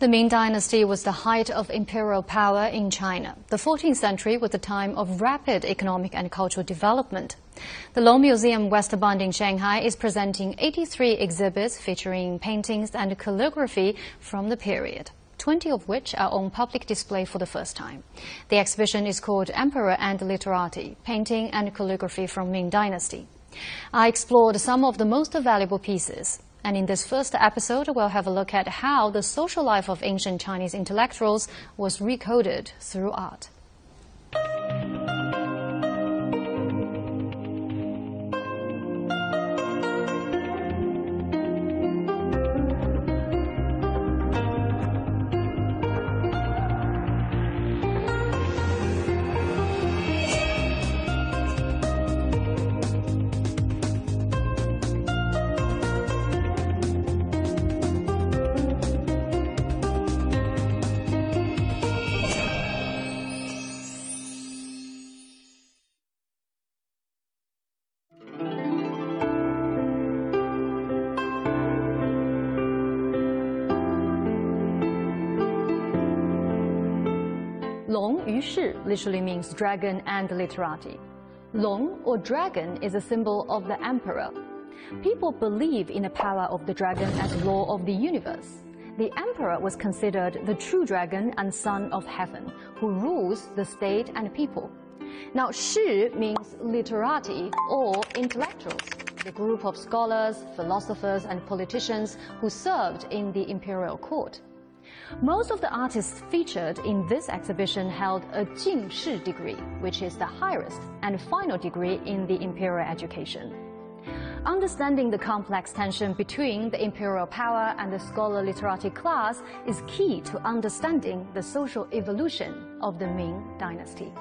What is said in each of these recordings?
The Ming Dynasty was the height of imperial power in China. The 14th century was the time of rapid economic and cultural development. The Long Museum West Bund in Shanghai is presenting 83 exhibits featuring paintings and calligraphy from the period. 20 of which are on public display for the first time. The exhibition is called Emperor and Literati, Painting and Calligraphy from Ming Dynasty. I explored some of the most valuable pieces. And in this first episode, we'll have a look at how the social life of ancient Chinese intellectuals was recoded through art. Long Yu Shi literally means dragon and literati. Long or dragon is a symbol of the emperor. People believe in the power of the dragon as law of the universe. The emperor was considered the true dragon and son of heaven, who rules the state and people. Now, Shi means literati or intellectuals, the group of scholars, philosophers, and politicians who served in the imperial court. Most of the artists featured in this exhibition held a Jinshi degree, which is the highest and final degree in the imperial education. Understanding the complex tension between the imperial power and the scholar literati class is key to understanding the social evolution of the Ming dynasty.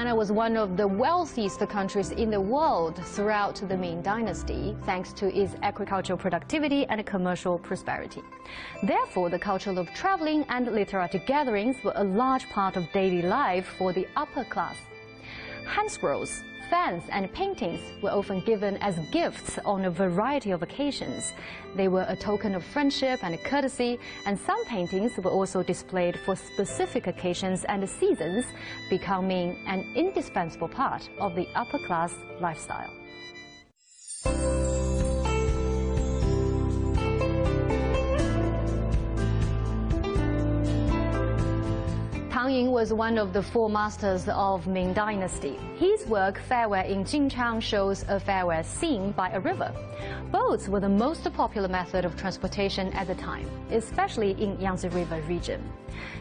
China was one of the wealthiest countries in the world throughout the Ming Dynasty, thanks to its agricultural productivity and commercial prosperity. Therefore, the culture of traveling and literary gatherings were a large part of daily life for the upper class. Hand scrolls, fans and paintings were often given as gifts on a variety of occasions. They were a token of friendship and courtesy, and some paintings were also displayed for specific occasions and seasons, becoming an indispensable part of the upper class lifestyle. Tang Yin was one of the four masters of Ming Dynasty. His work Farewell in Jinchang shows a fairway scene by a river. Boats were the most popular method of transportation at the time, especially in Yangtze River region.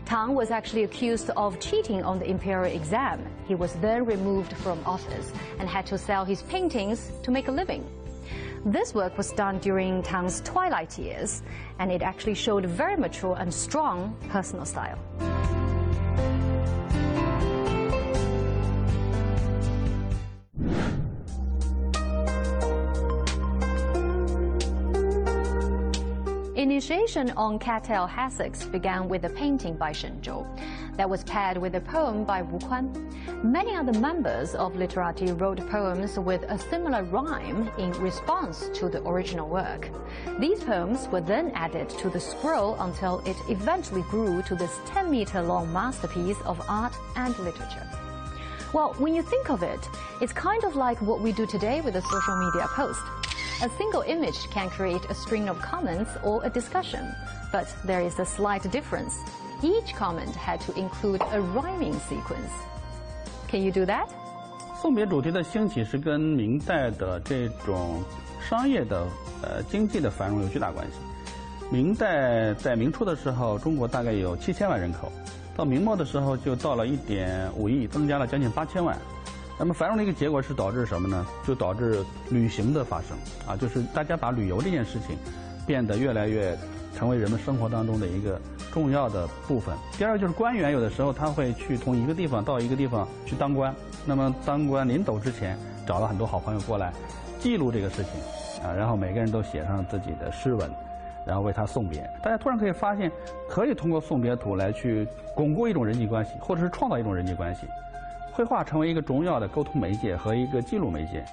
Tang was actually accused of cheating on the imperial exam. He was then removed from office and had to sell his paintings to make a living. This work was done during Tang's twilight years, and it actually showed a very mature and strong personal style. The initiation on cattail hassocks began with a painting by Shen Zhou that was paired with a poem by Wu Kuan. Many other members of literati wrote poems with a similar rhyme in response to the original work. These poems were then added to the scroll until it eventually grew to this 10 meter long masterpiece of art and literature. Well, when you think of it, it's kind of like what we do today with a social media post. A single image can create a string of comments or a discussion, but there is a slight difference. Each comment had to include a rhyming sequence. Can you do that? 送别主题的兴起是跟明代的这种商业的呃经济的繁荣有巨大关系。明代在明初的时候，中国大概有七千万人口，到明末的时候就到了一点五亿，增加了将近八千万。 那么繁荣的一个结果是导致什么呢？就导致旅行的发生啊，就是大家把旅游这件事情变得越来越成为人们生活当中的一个重要的部分。第二个就是官员有的时候他会去从一个地方到一个地方去当官，那么当官临走之前找了很多好朋友过来记录这个事情啊，然后每个人都写上自己的诗文，然后为他送别。大家突然可以发现，可以通过送别图来去巩固一种人际关系，或者是创造一种人际关系。绘画成为一个重要的沟通媒介和一个记录媒介。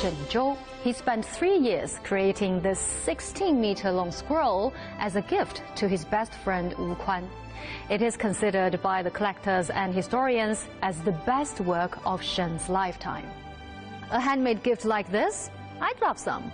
Shen Zhou. He spent three years creating this 16-meter-long scroll as a gift to his best friend Wu Kuan. It is considered by the collectors and historians as the best work of Shen's lifetime. A handmade gift like this? I'd love some.